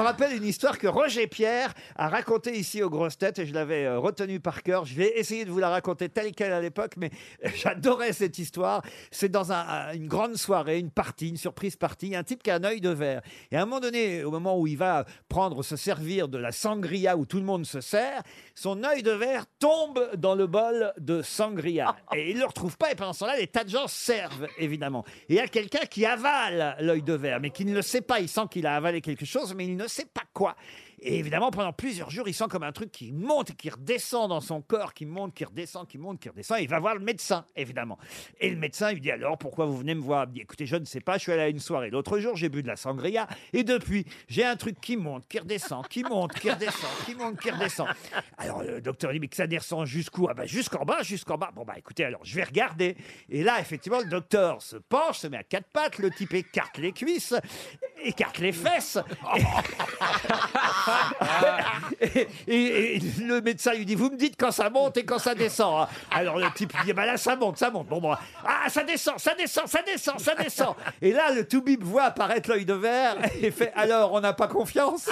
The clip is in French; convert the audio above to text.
me rappelle une histoire que Roger Pierre a racontée ici aux grosses têtes et je l'avais euh, retenue par cœur. Je vais essayer de vous la raconter telle qu'elle à l'époque, mais euh, j'adorais cette histoire. C'est dans un- un- une grande soirée, une partie, une surprise partie, un type qui a un œil de verre. Et à un moment donné, au moment où il va prendre, se servir de la sangria où tout le monde se sert, son œil de verre tombe dans le bol de sangria. Et il ne le retrouve pas. Et pendant ce temps-là, les tas de gens servent, évidemment. Et il y a quelqu'un qui avale l'œil de verre, mais qui ne le sait pas. Il sent qu'il a avalé quelque chose, mais il ne sait pas quoi. Et évidemment, pendant plusieurs jours, il sent comme un truc qui monte et qui redescend dans son corps, qui monte, qui redescend, qui monte, qui redescend. Il va voir le médecin, évidemment. Et le médecin lui dit alors, pourquoi vous venez me voir? Il dit, écoutez, je ne sais pas, je suis allé à une soirée. L'autre jour, j'ai bu de la sangria. Et depuis, j'ai un truc qui monte, qui redescend, qui monte, qui redescend, qui monte, qui redescend. Alors le docteur dit, mais que ça descend jusqu'où? Ah bah jusqu'en bas, jusqu'en bas. Bon bah écoutez, alors je vais regarder. Et là, effectivement, le docteur se penche, se met à quatre pattes, le type écarte les cuisses, écarte les fesses. Et, le médecin lui dit, vous me dites quand ça monte et quand ça descend. Alors le type dit, bah là ça monte, ça monte. Bon, bon, ah ça descend, ça descend, ça descend, ça descend. Et là, le toubib voit apparaître l'œil de verre et fait, alors on n'a pas confiance?